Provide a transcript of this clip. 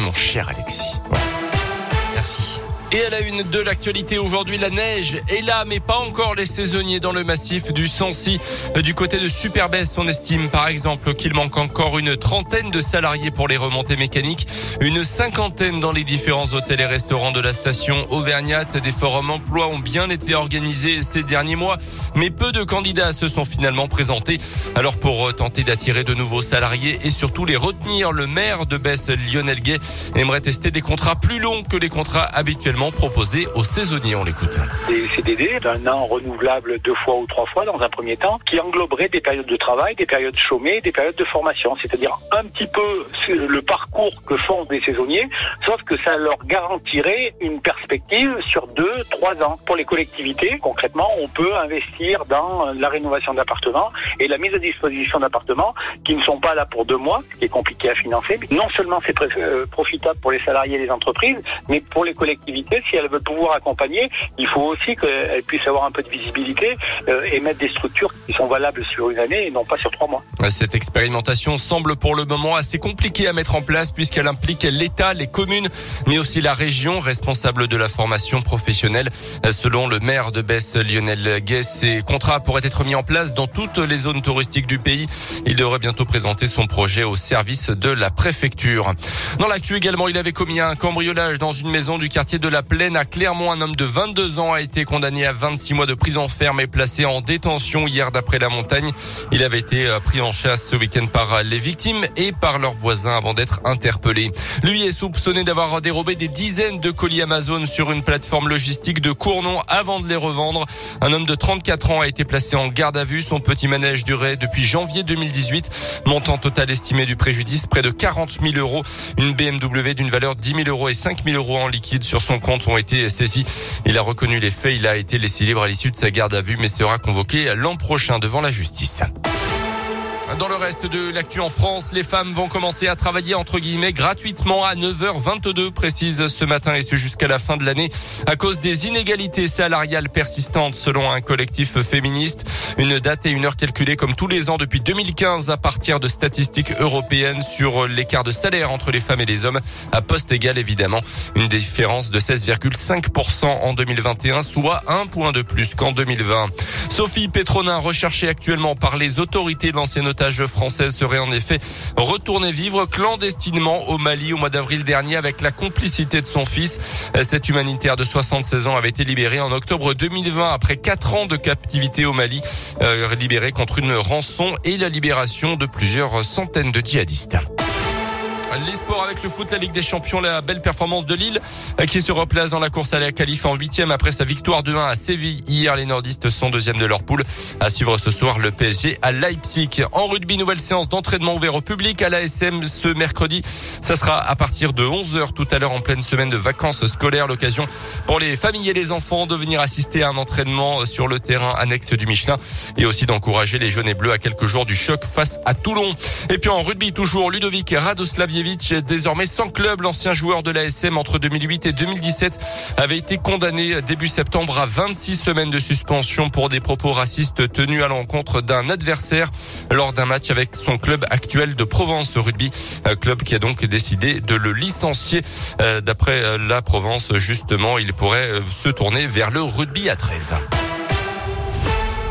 mon cher Alexis. Merci. Et à la une de l'actualité aujourd'hui, la neige est là, mais pas encore les saisonniers dans le massif du Sancy. Du côté de Superbès, on estime par exemple qu'il manque encore une trentaine de salariés pour les remontées mécaniques, une cinquantaine dans les différents hôtels et restaurants de la station Auvergnate. Des forums emploi ont bien été organisés ces derniers mois, mais peu de candidats se sont finalement présentés. Alors pour tenter d'attirer de nouveaux salariés et surtout les retenir, le maire de Besse, Lionel Gay, aimerait tester des contrats plus longs que les contrats habituellement proposé aux saisonniers. On l'écoute. Des CDD d'un an renouvelable deux fois ou trois fois dans un premier temps, qui engloberaient des périodes de travail, des périodes chômées, des périodes de formation, c'est-à-dire un petit peu le parcours que font des saisonniers, sauf que ça leur garantirait une perspective sur deux, trois ans. Pour les collectivités, concrètement, on peut investir dans la rénovation d'appartements et la mise à disposition d'appartements qui ne sont pas là pour deux mois, ce qui est compliqué à financer. Non seulement c'est euh, profitable pour les salariés et les entreprises, mais pour les collectivités, si elle veut pouvoir accompagner, il faut aussi qu'elle puisse avoir un peu de visibilité euh, et mettre des structures qui sont valables sur une année et non pas sur trois mois. Cette expérimentation semble pour le moment assez compliquée à mettre en place puisqu'elle implique l'État, les communes, mais aussi la région responsable de la formation professionnelle. Selon le maire de Besse, Lionel Guet, ces contrats pourraient être mis en place dans toutes les zones touristiques du pays. Il devrait bientôt présenter son projet au service de la préfecture. Dans l'actu également, il avait commis un cambriolage dans une maison du quartier de la la Plaine à Clermont. Un homme de 22 ans a été condamné à 26 mois de prison ferme et placé en détention hier d'après la montagne. Il avait été euh, pris en chasse ce week-end par les victimes et par leurs voisins avant d'être interpellé. Lui est soupçonné d'avoir dérobé des dizaines de colis Amazon sur une plateforme logistique de Cournon avant de les revendre. Un homme de 34 ans a été placé en garde à vue. Son petit manège durait depuis janvier 2018. Montant total estimé du préjudice près de 40 000 euros. Une BMW d'une valeur de 10 000 euros et 5 000 euros en liquide sur son compte ont été saisis. Il a reconnu les faits. Il a été laissé libre à l'issue de sa garde à vue, mais sera convoqué l'an prochain devant la justice. Dans le reste de l'actu en France, les femmes vont commencer à travailler entre guillemets gratuitement à 9h22 précise ce matin et ce jusqu'à la fin de l'année à cause des inégalités salariales persistantes selon un collectif féministe. Une date et une heure calculées comme tous les ans depuis 2015 à partir de statistiques européennes sur l'écart de salaire entre les femmes et les hommes à poste égal évidemment. Une différence de 16,5% en 2021 soit un point de plus qu'en 2020. Sophie Petronin recherchée actuellement par les autorités de l'ancienne française serait en effet retournée vivre clandestinement au Mali au mois d'avril dernier avec la complicité de son fils. Cet humanitaire de 76 ans avait été libéré en octobre 2020 après quatre ans de captivité au Mali, euh, libéré contre une rançon et la libération de plusieurs centaines de djihadistes. Les sports avec le foot, la Ligue des Champions, la belle performance de Lille euh, qui se replace dans la course à la qualif en huitième après sa victoire de 1 à Séville. Hier, les nordistes sont deuxième de leur poule. À suivre ce soir le PSG à Leipzig. En rugby, nouvelle séance d'entraînement ouvert au public à l'ASM ce mercredi. Ça sera à partir de 11h tout à l'heure en pleine semaine de vacances scolaires. L'occasion pour les familles et les enfants de venir assister à un entraînement sur le terrain annexe du Michelin et aussi d'encourager les jaunes et bleus à quelques jours du choc face à Toulon. Et puis en rugby, toujours Ludovic Désormais sans club, l'ancien joueur de l'ASM entre 2008 et 2017, avait été condamné début septembre à 26 semaines de suspension pour des propos racistes tenus à l'encontre d'un adversaire lors d'un match avec son club actuel de Provence Rugby, club qui a donc décidé de le licencier. Euh, d'après euh, la Provence, justement, il pourrait euh, se tourner vers le rugby à 13.